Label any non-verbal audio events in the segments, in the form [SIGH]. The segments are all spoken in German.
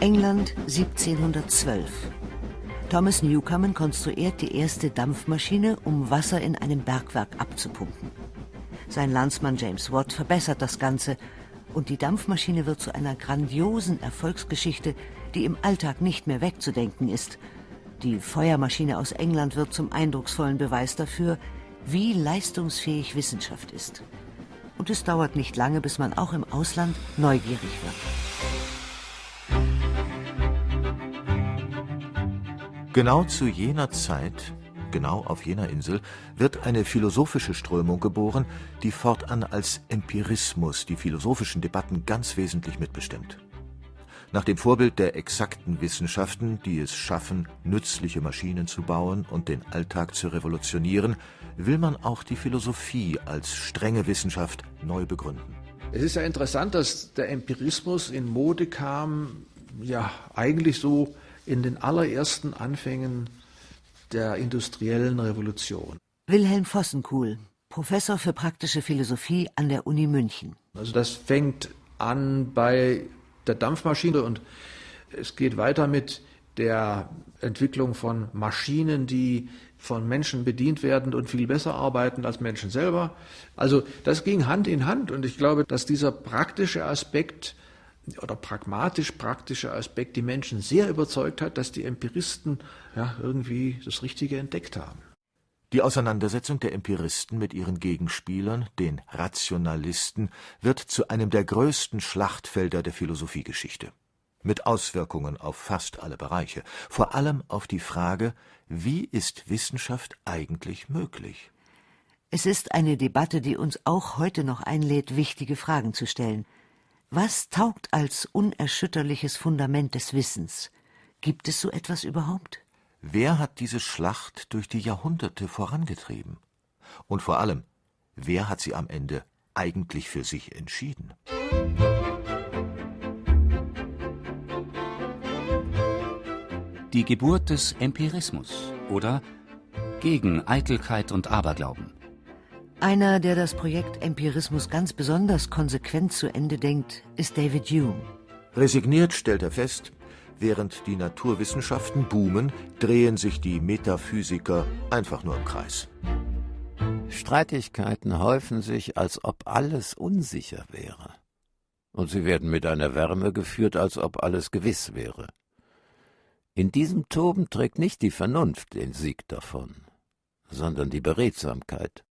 England 1712. Thomas Newcomen konstruiert die erste Dampfmaschine, um Wasser in einem Bergwerk abzupumpen. Sein Landsmann James Watt verbessert das Ganze und die Dampfmaschine wird zu einer grandiosen Erfolgsgeschichte, die im Alltag nicht mehr wegzudenken ist. Die Feuermaschine aus England wird zum eindrucksvollen Beweis dafür, wie leistungsfähig Wissenschaft ist. Und es dauert nicht lange, bis man auch im Ausland neugierig wird. Genau zu jener Zeit, genau auf jener Insel, wird eine philosophische Strömung geboren, die fortan als Empirismus die philosophischen Debatten ganz wesentlich mitbestimmt. Nach dem Vorbild der exakten Wissenschaften, die es schaffen, nützliche Maschinen zu bauen und den Alltag zu revolutionieren, will man auch die Philosophie als strenge Wissenschaft neu begründen. Es ist ja interessant, dass der Empirismus in Mode kam, ja eigentlich so in den allerersten Anfängen der industriellen Revolution. Wilhelm Vossenkuhl, Professor für praktische Philosophie an der Uni München. Also das fängt an bei der Dampfmaschine und es geht weiter mit der Entwicklung von Maschinen, die von Menschen bedient werden und viel besser arbeiten als Menschen selber. Also das ging Hand in Hand und ich glaube, dass dieser praktische Aspekt oder pragmatisch praktische Aspekt die Menschen sehr überzeugt hat, dass die Empiristen ja, irgendwie das Richtige entdeckt haben. Die Auseinandersetzung der Empiristen mit ihren Gegenspielern, den Rationalisten, wird zu einem der größten Schlachtfelder der Philosophiegeschichte. Mit Auswirkungen auf fast alle Bereiche, vor allem auf die Frage, wie ist Wissenschaft eigentlich möglich? Es ist eine Debatte, die uns auch heute noch einlädt, wichtige Fragen zu stellen. Was taugt als unerschütterliches Fundament des Wissens? Gibt es so etwas überhaupt? Wer hat diese Schlacht durch die Jahrhunderte vorangetrieben? Und vor allem, wer hat sie am Ende eigentlich für sich entschieden? Die Geburt des Empirismus oder gegen Eitelkeit und Aberglauben. Einer, der das Projekt Empirismus ganz besonders konsequent zu Ende denkt, ist David Hume. Resigniert stellt er fest, während die Naturwissenschaften boomen, drehen sich die Metaphysiker einfach nur im Kreis. Streitigkeiten häufen sich, als ob alles unsicher wäre. Und sie werden mit einer Wärme geführt, als ob alles gewiss wäre. In diesem Toben trägt nicht die Vernunft den Sieg davon, sondern die Beredsamkeit.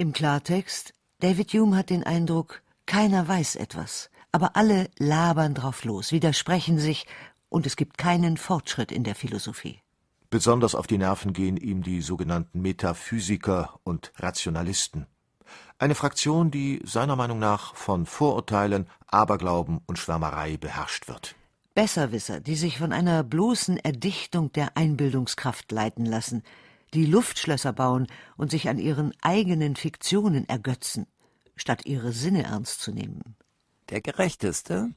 Im Klartext, David Hume hat den Eindruck, keiner weiß etwas, aber alle labern drauf los, widersprechen sich, und es gibt keinen Fortschritt in der Philosophie. Besonders auf die Nerven gehen ihm die sogenannten Metaphysiker und Rationalisten. Eine Fraktion, die seiner Meinung nach von Vorurteilen, Aberglauben und Schwärmerei beherrscht wird. Besserwisser, die sich von einer bloßen Erdichtung der Einbildungskraft leiten lassen, die Luftschlösser bauen und sich an ihren eigenen Fiktionen ergötzen, statt ihre Sinne ernst zu nehmen. Der gerechteste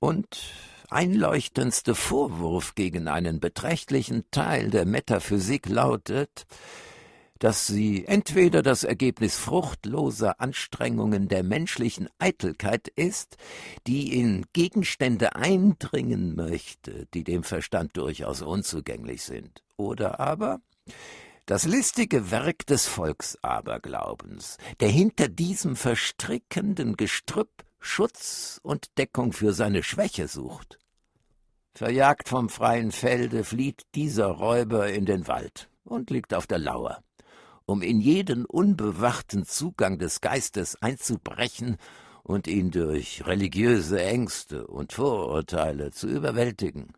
und einleuchtendste Vorwurf gegen einen beträchtlichen Teil der Metaphysik lautet, dass sie entweder das Ergebnis fruchtloser Anstrengungen der menschlichen Eitelkeit ist, die in Gegenstände eindringen möchte, die dem Verstand durchaus unzugänglich sind, oder aber das listige Werk des Volksaberglaubens, der hinter diesem verstrickenden Gestrüpp Schutz und Deckung für seine Schwäche sucht. Verjagt vom freien Felde flieht dieser Räuber in den Wald und liegt auf der Lauer, um in jeden unbewachten Zugang des Geistes einzubrechen und ihn durch religiöse Ängste und Vorurteile zu überwältigen.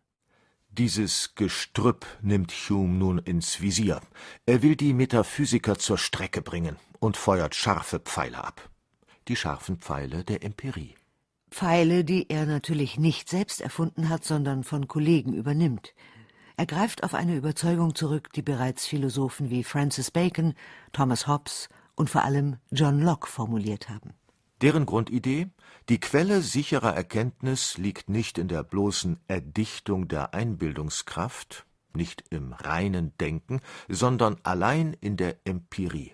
Dieses Gestrüpp nimmt Hume nun ins Visier. Er will die Metaphysiker zur Strecke bringen und feuert scharfe Pfeile ab. Die scharfen Pfeile der Empirie. Pfeile, die er natürlich nicht selbst erfunden hat, sondern von Kollegen übernimmt. Er greift auf eine Überzeugung zurück, die bereits Philosophen wie Francis Bacon, Thomas Hobbes und vor allem John Locke formuliert haben. Deren Grundidee die Quelle sicherer Erkenntnis liegt nicht in der bloßen Erdichtung der Einbildungskraft, nicht im reinen Denken, sondern allein in der Empirie.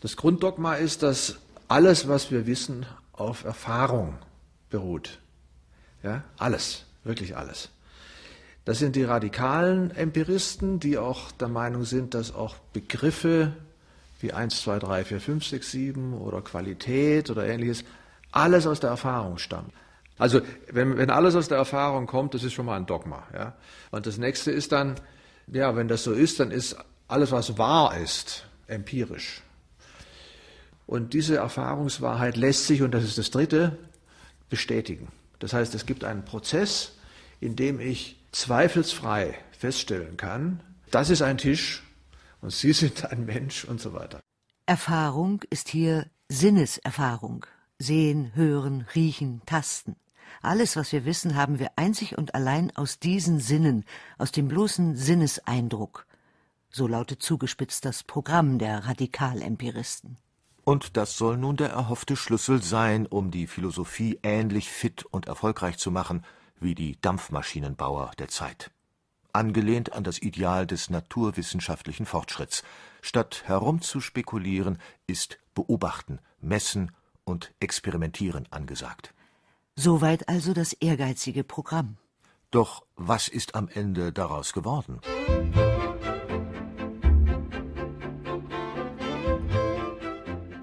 Das Grunddogma ist, dass alles, was wir wissen, auf Erfahrung beruht. Ja, alles, wirklich alles. Das sind die radikalen Empiristen, die auch der Meinung sind, dass auch Begriffe wie 1, 2, 3, 4, 5, 6, 7 oder Qualität oder ähnliches alles aus der Erfahrung stammen. Also wenn, wenn alles aus der Erfahrung kommt, das ist schon mal ein Dogma. Ja? Und das nächste ist dann, ja, wenn das so ist, dann ist alles, was wahr ist, empirisch. Und diese Erfahrungswahrheit lässt sich, und das ist das Dritte, bestätigen. Das heißt, es gibt einen Prozess, in dem ich zweifelsfrei feststellen kann, das ist ein Tisch und Sie sind ein Mensch und so weiter. Erfahrung ist hier Sinneserfahrung. Sehen, hören, riechen, tasten. Alles, was wir wissen, haben wir einzig und allein aus diesen Sinnen, aus dem bloßen Sinneseindruck. So lautet zugespitzt das Programm der Radikalempiristen. Und das soll nun der erhoffte Schlüssel sein, um die Philosophie ähnlich fit und erfolgreich zu machen wie die Dampfmaschinenbauer der Zeit. Angelehnt an das Ideal des naturwissenschaftlichen Fortschritts. Statt herumzuspekulieren, ist Beobachten, Messen und Experimentieren angesagt. Soweit also das ehrgeizige Programm. Doch was ist am Ende daraus geworden?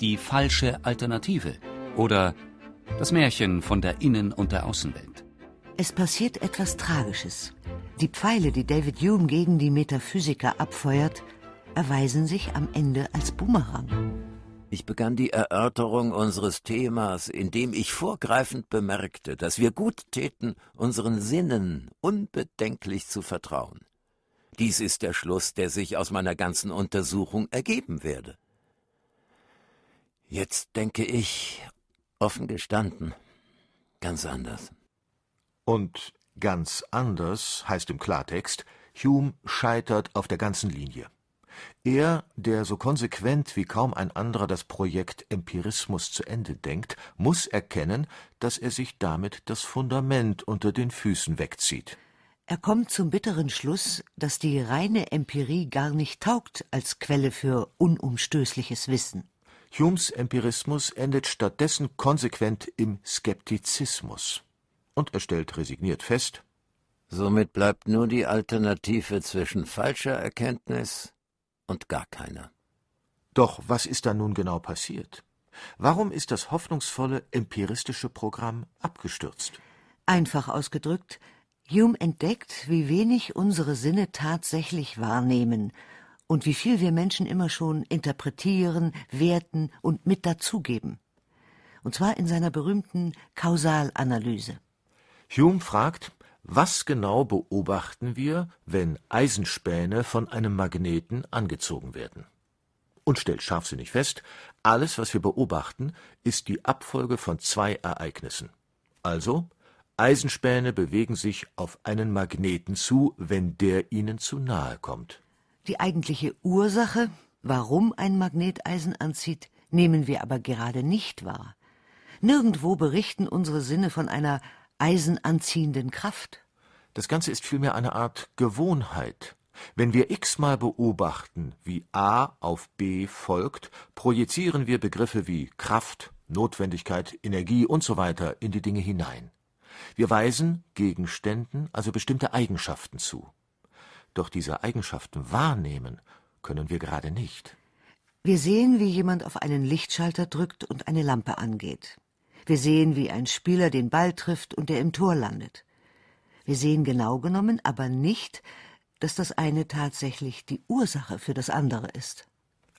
die falsche Alternative oder das Märchen von der Innen- und der Außenwelt. Es passiert etwas Tragisches. Die Pfeile, die David Hume gegen die Metaphysiker abfeuert, erweisen sich am Ende als Bumerang. Ich begann die Erörterung unseres Themas, indem ich vorgreifend bemerkte, dass wir gut täten, unseren Sinnen unbedenklich zu vertrauen. Dies ist der Schluss, der sich aus meiner ganzen Untersuchung ergeben werde. Jetzt denke ich, offen gestanden, ganz anders. Und ganz anders heißt im Klartext, Hume scheitert auf der ganzen Linie. Er, der so konsequent wie kaum ein anderer das Projekt Empirismus zu Ende denkt, muss erkennen, dass er sich damit das Fundament unter den Füßen wegzieht. Er kommt zum bitteren Schluss, dass die reine Empirie gar nicht taugt als Quelle für unumstößliches Wissen. Humes Empirismus endet stattdessen konsequent im Skeptizismus. Und er stellt resigniert fest, Somit bleibt nur die Alternative zwischen falscher Erkenntnis und gar keiner. Doch was ist da nun genau passiert? Warum ist das hoffnungsvolle empiristische Programm abgestürzt? Einfach ausgedrückt, Hume entdeckt, wie wenig unsere Sinne tatsächlich wahrnehmen und wie viel wir Menschen immer schon interpretieren, werten und mit dazugeben. Und zwar in seiner berühmten Kausalanalyse. Hume fragt, was genau beobachten wir, wenn Eisenspäne von einem Magneten angezogen werden? Und stellt scharfsinnig fest, alles, was wir beobachten, ist die Abfolge von zwei Ereignissen. Also, Eisenspäne bewegen sich auf einen Magneten zu, wenn der ihnen zu nahe kommt. Die eigentliche Ursache, warum ein Magnet Eisen anzieht, nehmen wir aber gerade nicht wahr. Nirgendwo berichten unsere Sinne von einer eisenanziehenden Kraft. Das Ganze ist vielmehr eine Art Gewohnheit. Wenn wir x-mal beobachten, wie A auf B folgt, projizieren wir Begriffe wie Kraft, Notwendigkeit, Energie usw. So in die Dinge hinein. Wir weisen Gegenständen also bestimmte Eigenschaften zu. Doch diese Eigenschaften wahrnehmen können wir gerade nicht. Wir sehen, wie jemand auf einen Lichtschalter drückt und eine Lampe angeht. Wir sehen, wie ein Spieler den Ball trifft und er im Tor landet. Wir sehen genau genommen aber nicht, dass das eine tatsächlich die Ursache für das andere ist.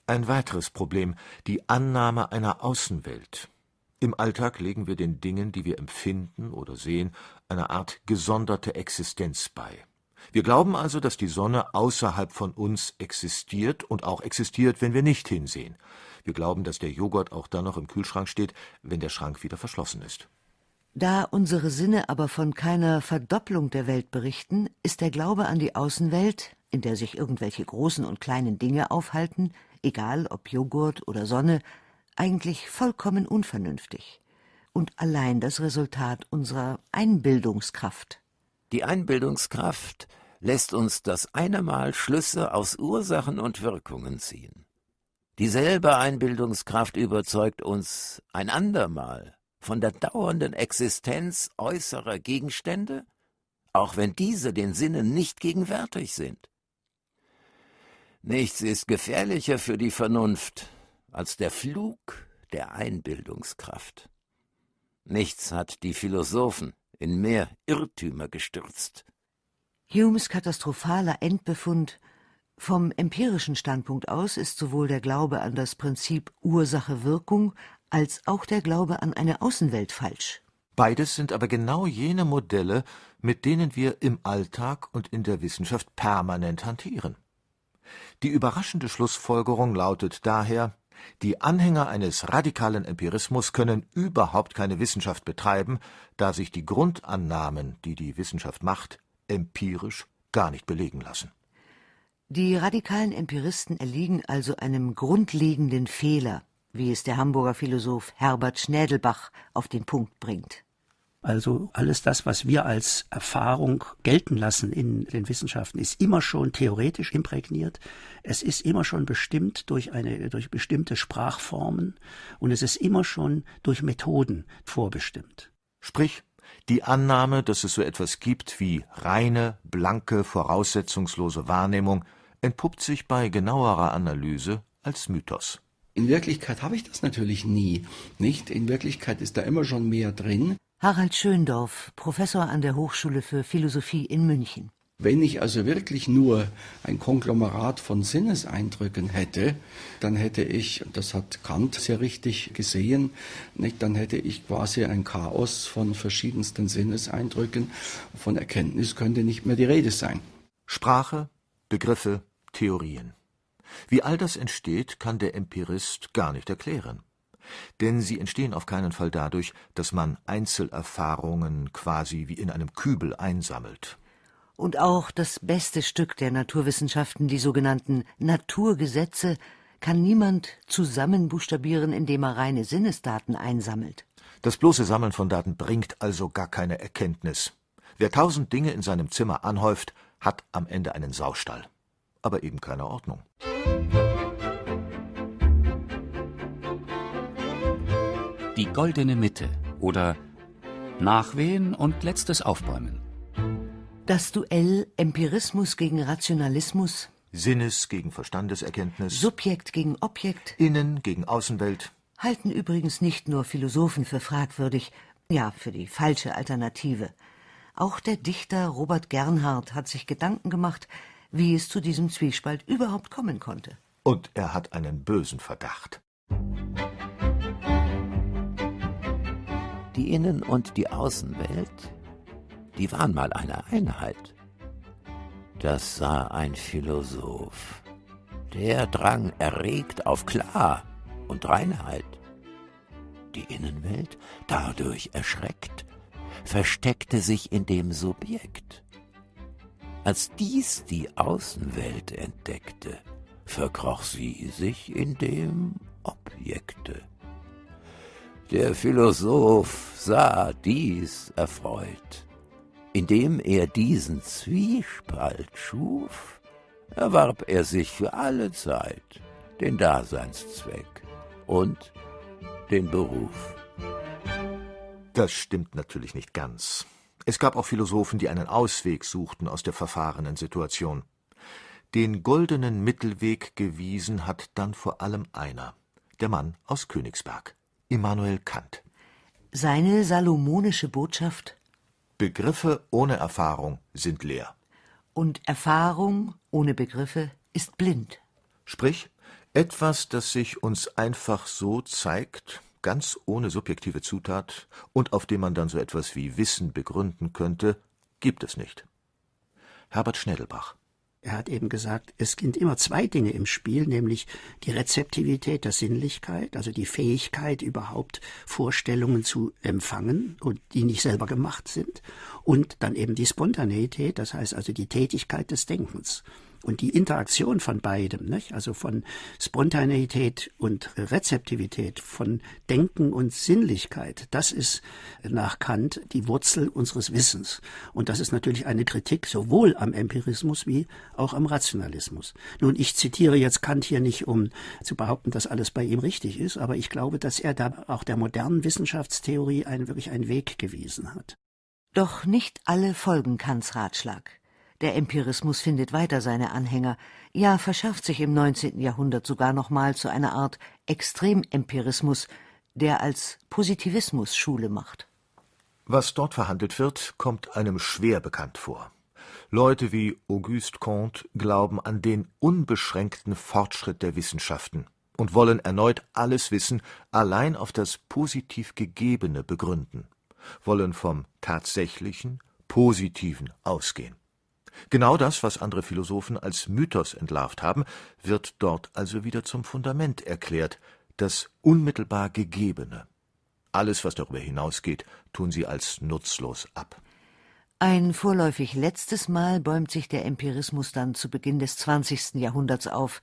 Ein weiteres Problem, die Annahme einer Außenwelt. Im Alltag legen wir den Dingen, die wir empfinden oder sehen, eine Art gesonderte Existenz bei. Wir glauben also, dass die Sonne außerhalb von uns existiert und auch existiert, wenn wir nicht hinsehen. Wir glauben, dass der Joghurt auch dann noch im Kühlschrank steht, wenn der Schrank wieder verschlossen ist. Da unsere Sinne aber von keiner Verdopplung der Welt berichten, ist der Glaube an die Außenwelt, in der sich irgendwelche großen und kleinen Dinge aufhalten, egal ob Joghurt oder Sonne, eigentlich vollkommen unvernünftig und allein das Resultat unserer Einbildungskraft. Die Einbildungskraft lässt uns das eine Mal Schlüsse aus Ursachen und Wirkungen ziehen. Dieselbe Einbildungskraft überzeugt uns ein andermal von der dauernden Existenz äußerer Gegenstände, auch wenn diese den Sinnen nicht gegenwärtig sind. Nichts ist gefährlicher für die Vernunft als der Flug der Einbildungskraft. Nichts hat die Philosophen in mehr Irrtümer gestürzt. Humes katastrophaler Endbefund vom empirischen Standpunkt aus ist sowohl der Glaube an das Prinzip Ursache-Wirkung als auch der Glaube an eine Außenwelt falsch. Beides sind aber genau jene Modelle, mit denen wir im Alltag und in der Wissenschaft permanent hantieren. Die überraschende Schlussfolgerung lautet daher, die Anhänger eines radikalen Empirismus können überhaupt keine Wissenschaft betreiben, da sich die Grundannahmen, die die Wissenschaft macht, empirisch gar nicht belegen lassen. Die radikalen Empiristen erliegen also einem grundlegenden Fehler, wie es der Hamburger Philosoph Herbert Schnädelbach auf den Punkt bringt. Also alles das, was wir als Erfahrung gelten lassen in den Wissenschaften, ist immer schon theoretisch imprägniert. Es ist immer schon bestimmt durch eine, durch bestimmte Sprachformen und es ist immer schon durch Methoden vorbestimmt. Sprich, die Annahme, dass es so etwas gibt wie reine, blanke, voraussetzungslose Wahrnehmung, entpuppt sich bei genauerer Analyse als Mythos. In Wirklichkeit habe ich das natürlich nie, nicht? In Wirklichkeit ist da immer schon mehr drin. Harald Schöndorf, Professor an der Hochschule für Philosophie in München. Wenn ich also wirklich nur ein Konglomerat von Sinneseindrücken hätte, dann hätte ich, das hat Kant sehr richtig gesehen, nicht, dann hätte ich quasi ein Chaos von verschiedensten Sinneseindrücken. Von Erkenntnis könnte nicht mehr die Rede sein. Sprache, Begriffe, Theorien. Wie all das entsteht, kann der Empirist gar nicht erklären. Denn sie entstehen auf keinen Fall dadurch, dass man Einzelerfahrungen quasi wie in einem Kübel einsammelt. Und auch das beste Stück der Naturwissenschaften, die sogenannten Naturgesetze, kann niemand zusammenbuchstabieren, indem er reine Sinnesdaten einsammelt. Das bloße Sammeln von Daten bringt also gar keine Erkenntnis. Wer tausend Dinge in seinem Zimmer anhäuft, hat am Ende einen Saustall, aber eben keine Ordnung. Die goldene Mitte oder Nachwehen und letztes Aufbäumen. Das Duell Empirismus gegen Rationalismus, Sinnes gegen Verstandeserkenntnis, Subjekt gegen Objekt, Innen gegen Außenwelt, halten übrigens nicht nur Philosophen für fragwürdig, ja, für die falsche Alternative. Auch der Dichter Robert Gernhardt hat sich Gedanken gemacht, wie es zu diesem Zwiespalt überhaupt kommen konnte. und er hat einen bösen Verdacht. Die Innen- und die Außenwelt, die waren mal eine Einheit. Das sah ein Philosoph. Der drang erregt auf Klar und Reinheit. Die Innenwelt, dadurch erschreckt, versteckte sich in dem Subjekt. Als dies die Außenwelt entdeckte, verkroch sie sich in dem Objekte. Der Philosoph sah dies erfreut. Indem er diesen Zwiespalt schuf, erwarb er sich für alle Zeit den Daseinszweck und den Beruf. Das stimmt natürlich nicht ganz. Es gab auch Philosophen, die einen Ausweg suchten aus der verfahrenen Situation. Den goldenen Mittelweg gewiesen hat dann vor allem einer, der Mann aus Königsberg, Immanuel Kant. Seine salomonische Botschaft Begriffe ohne Erfahrung sind leer. und Erfahrung ohne Begriffe ist blind. Sprich, etwas, das sich uns einfach so zeigt, ganz ohne subjektive Zutat, und auf dem man dann so etwas wie Wissen begründen könnte, gibt es nicht. Herbert Schnädelbach Er hat eben gesagt, es sind immer zwei Dinge im Spiel, nämlich die Rezeptivität der Sinnlichkeit, also die Fähigkeit, überhaupt Vorstellungen zu empfangen und die nicht selber gemacht sind, und dann eben die Spontaneität, das heißt also die Tätigkeit des Denkens. Und die Interaktion von beidem, nicht? also von Spontaneität und Rezeptivität, von Denken und Sinnlichkeit, das ist nach Kant die Wurzel unseres Wissens. Und das ist natürlich eine Kritik sowohl am Empirismus wie auch am Rationalismus. Nun, ich zitiere jetzt Kant hier nicht, um zu behaupten, dass alles bei ihm richtig ist, aber ich glaube, dass er da auch der modernen Wissenschaftstheorie einen, wirklich einen Weg gewiesen hat. Doch nicht alle folgen Kants Ratschlag. Der Empirismus findet weiter seine Anhänger, ja verschafft sich im 19. Jahrhundert sogar nochmal zu einer Art Extremempirismus, der als Positivismus Schule macht. Was dort verhandelt wird, kommt einem schwer bekannt vor. Leute wie Auguste Comte glauben an den unbeschränkten Fortschritt der Wissenschaften und wollen erneut alles Wissen allein auf das positiv Gegebene begründen, wollen vom Tatsächlichen, Positiven ausgehen. Genau das, was andere Philosophen als Mythos entlarvt haben, wird dort also wieder zum Fundament erklärt, das unmittelbar Gegebene. Alles, was darüber hinausgeht, tun sie als nutzlos ab. Ein vorläufig letztes Mal bäumt sich der Empirismus dann zu Beginn des 20. Jahrhunderts auf,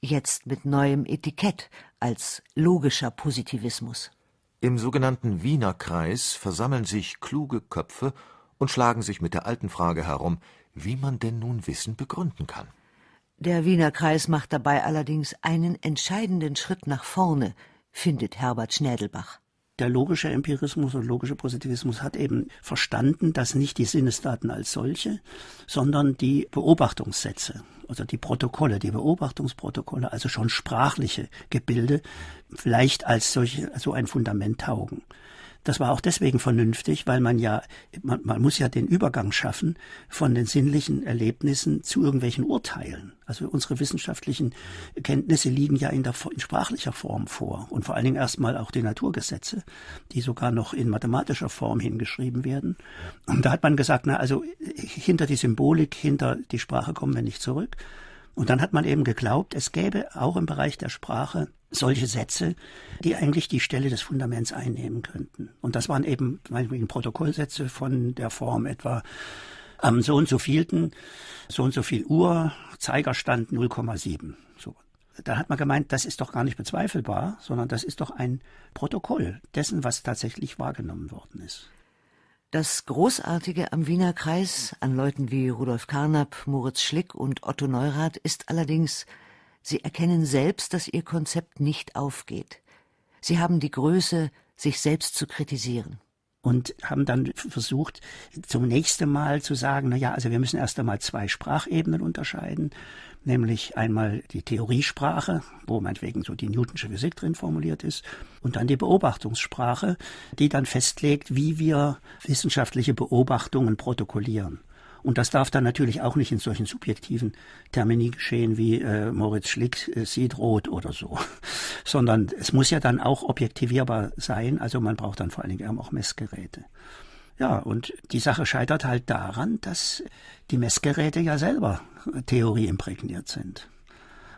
jetzt mit neuem Etikett als logischer Positivismus. Im sogenannten Wiener Kreis versammeln sich kluge Köpfe und schlagen sich mit der alten Frage herum, wie man denn nun Wissen begründen kann. Der Wiener Kreis macht dabei allerdings einen entscheidenden Schritt nach vorne, findet Herbert Schnädelbach. Der logische Empirismus und logische Positivismus hat eben verstanden, dass nicht die Sinnesdaten als solche, sondern die Beobachtungssätze, also die Protokolle, die Beobachtungsprotokolle, also schon sprachliche Gebilde, vielleicht als solche, so ein Fundament taugen. Das war auch deswegen vernünftig, weil man ja, man, man muss ja den Übergang schaffen von den sinnlichen Erlebnissen zu irgendwelchen Urteilen. Also unsere wissenschaftlichen Kenntnisse liegen ja in, der, in sprachlicher Form vor und vor allen Dingen erstmal auch die Naturgesetze, die sogar noch in mathematischer Form hingeschrieben werden. Und da hat man gesagt, na also hinter die Symbolik, hinter die Sprache kommen wir nicht zurück. Und dann hat man eben geglaubt, es gäbe auch im Bereich der Sprache solche Sätze, die eigentlich die Stelle des Fundaments einnehmen könnten. Und das waren eben meinetwegen Protokollsätze von der Form etwa am so und so vielten, so und so viel Uhr, Zeigerstand 0,7. So. Da hat man gemeint, das ist doch gar nicht bezweifelbar, sondern das ist doch ein Protokoll dessen, was tatsächlich wahrgenommen worden ist. Das Großartige am Wiener Kreis an Leuten wie Rudolf Carnap, Moritz Schlick und Otto Neurath ist allerdings, sie erkennen selbst, dass ihr Konzept nicht aufgeht. Sie haben die Größe, sich selbst zu kritisieren und haben dann versucht, zum nächsten Mal zu sagen, na ja, also wir müssen erst einmal zwei Sprachebenen unterscheiden, nämlich einmal die Theoriesprache, wo meinetwegen so die Newtonsche Physik drin formuliert ist, und dann die Beobachtungssprache, die dann festlegt, wie wir wissenschaftliche Beobachtungen protokollieren. Und das darf dann natürlich auch nicht in solchen subjektiven Termini geschehen wie äh, Moritz Schlick äh, sieht rot oder so, [LAUGHS] sondern es muss ja dann auch objektivierbar sein. Also man braucht dann vor allen Dingen auch Messgeräte. Ja, und die Sache scheitert halt daran, dass die Messgeräte ja selber Theorie imprägniert sind.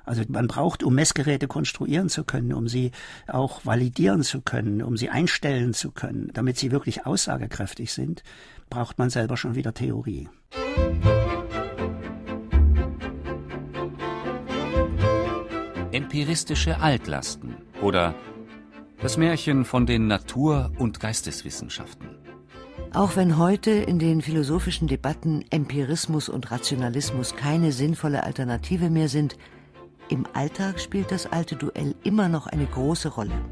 Also man braucht, um Messgeräte konstruieren zu können, um sie auch validieren zu können, um sie einstellen zu können, damit sie wirklich aussagekräftig sind, braucht man selber schon wieder Theorie. Empiristische Altlasten oder das Märchen von den Natur- und Geisteswissenschaften. Auch wenn heute in den philosophischen Debatten Empirismus und Rationalismus keine sinnvolle Alternative mehr sind, im Alltag spielt das alte Duell immer noch eine große Rolle.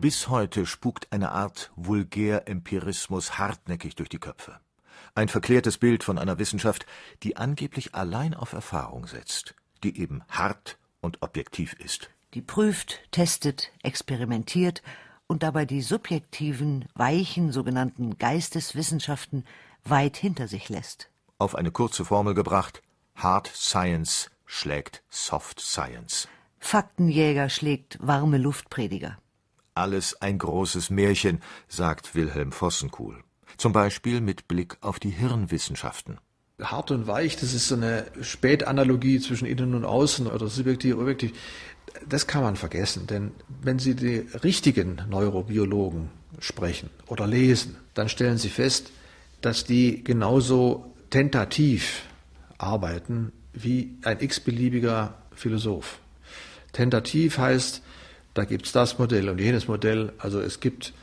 Bis heute spukt eine Art Vulgärempirismus hartnäckig durch die Köpfe. Ein verklärtes Bild von einer Wissenschaft, die angeblich allein auf Erfahrung setzt, die eben hart und objektiv ist. Die prüft, testet, experimentiert und dabei die subjektiven, weichen sogenannten Geisteswissenschaften weit hinter sich lässt. Auf eine kurze Formel gebracht, Hard Science schlägt Soft Science. Faktenjäger schlägt warme Luftprediger. Alles ein großes Märchen, sagt Wilhelm Vossenkuhl. Zum Beispiel mit Blick auf die Hirnwissenschaften. Hart und weich, das ist so eine Spätanalogie zwischen innen und außen oder subjektiv, objektiv. Das kann man vergessen, denn wenn Sie die richtigen Neurobiologen sprechen oder lesen, dann stellen Sie fest, dass die genauso tentativ arbeiten wie ein x-beliebiger Philosoph. Tentativ heißt, da gibt es das Modell und jenes Modell. Also es gibt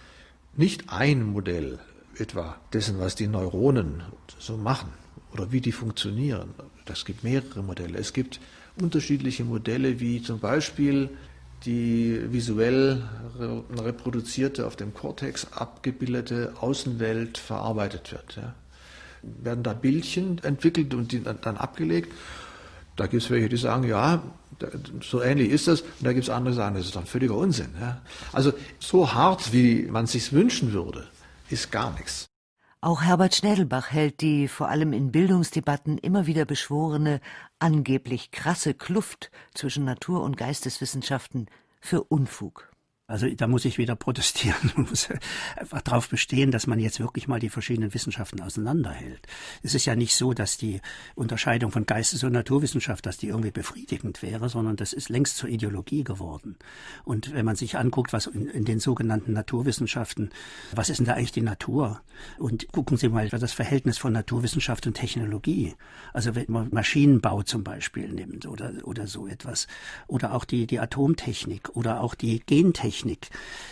nicht ein Modell etwa dessen, was die Neuronen so machen oder wie die funktionieren. Das gibt mehrere Modelle. Es gibt unterschiedliche Modelle, wie zum Beispiel die visuell reproduzierte, auf dem Cortex abgebildete Außenwelt verarbeitet wird. Ja. Werden da Bildchen entwickelt und die dann abgelegt. Da gibt es welche, die sagen, ja, so ähnlich ist das. Und da gibt es andere, die sagen, das ist doch völliger Unsinn. Ja. Also so hart, wie man sich wünschen würde, ist gar nichts. Auch Herbert Schnädelbach hält die vor allem in Bildungsdebatten immer wieder beschworene, angeblich krasse Kluft zwischen Natur- und Geisteswissenschaften für Unfug. Also da muss ich wieder protestieren [LAUGHS] und muss einfach darauf bestehen, dass man jetzt wirklich mal die verschiedenen Wissenschaften auseinanderhält. Es ist ja nicht so, dass die Unterscheidung von Geistes- und Naturwissenschaft, dass die irgendwie befriedigend wäre, sondern das ist längst zur Ideologie geworden. Und wenn man sich anguckt, was in, in den sogenannten Naturwissenschaften, was ist denn da eigentlich die Natur? Und gucken Sie mal das Verhältnis von Naturwissenschaft und Technologie. Also wenn man Maschinenbau zum Beispiel nimmt oder, oder so etwas. Oder auch die, die Atomtechnik oder auch die Gentechnik Technik.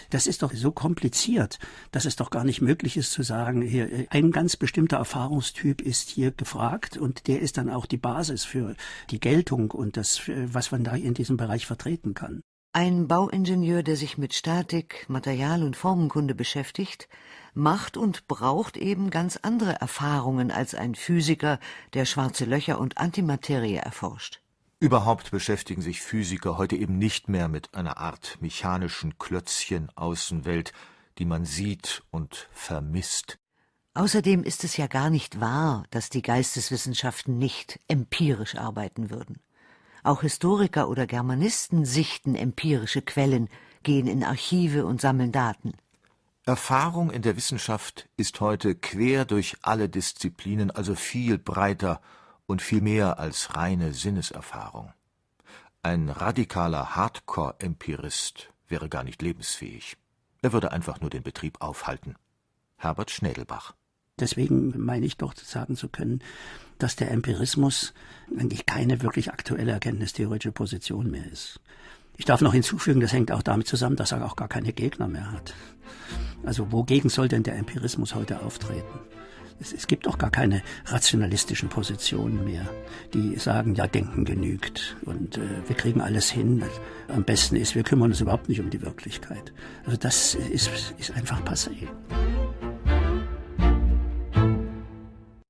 Das ist doch so kompliziert, dass es doch gar nicht möglich ist zu sagen, hier ein ganz bestimmter Erfahrungstyp ist hier gefragt und der ist dann auch die Basis für die Geltung und das, was man da in diesem Bereich vertreten kann. Ein Bauingenieur, der sich mit Statik, Material- und Formenkunde beschäftigt, macht und braucht eben ganz andere Erfahrungen als ein Physiker, der schwarze Löcher und Antimaterie erforscht. Überhaupt beschäftigen sich Physiker heute eben nicht mehr mit einer Art mechanischen Klötzchen-Außenwelt, die man sieht und vermisst. Außerdem ist es ja gar nicht wahr, dass die Geisteswissenschaften nicht empirisch arbeiten würden. Auch Historiker oder Germanisten sichten empirische Quellen, gehen in Archive und sammeln Daten. Erfahrung in der Wissenschaft ist heute quer durch alle Disziplinen, also viel breiter und viel mehr als reine Sinneserfahrung. Ein radikaler Hardcore-Empirist wäre gar nicht lebensfähig. Er würde einfach nur den Betrieb aufhalten. Herbert Schnädelbach. Deswegen meine ich doch sagen zu können, dass der Empirismus eigentlich keine wirklich aktuelle erkenntnistheoretische Position mehr ist. Ich darf noch hinzufügen, das hängt auch damit zusammen, dass er auch gar keine Gegner mehr hat. Also wogegen soll denn der Empirismus heute auftreten? Es, es gibt auch gar keine rationalistischen Positionen mehr, die sagen, ja, Denken genügt und äh, wir kriegen alles hin. Am besten ist, wir kümmern uns überhaupt nicht um die Wirklichkeit. Also das ist, ist einfach passé.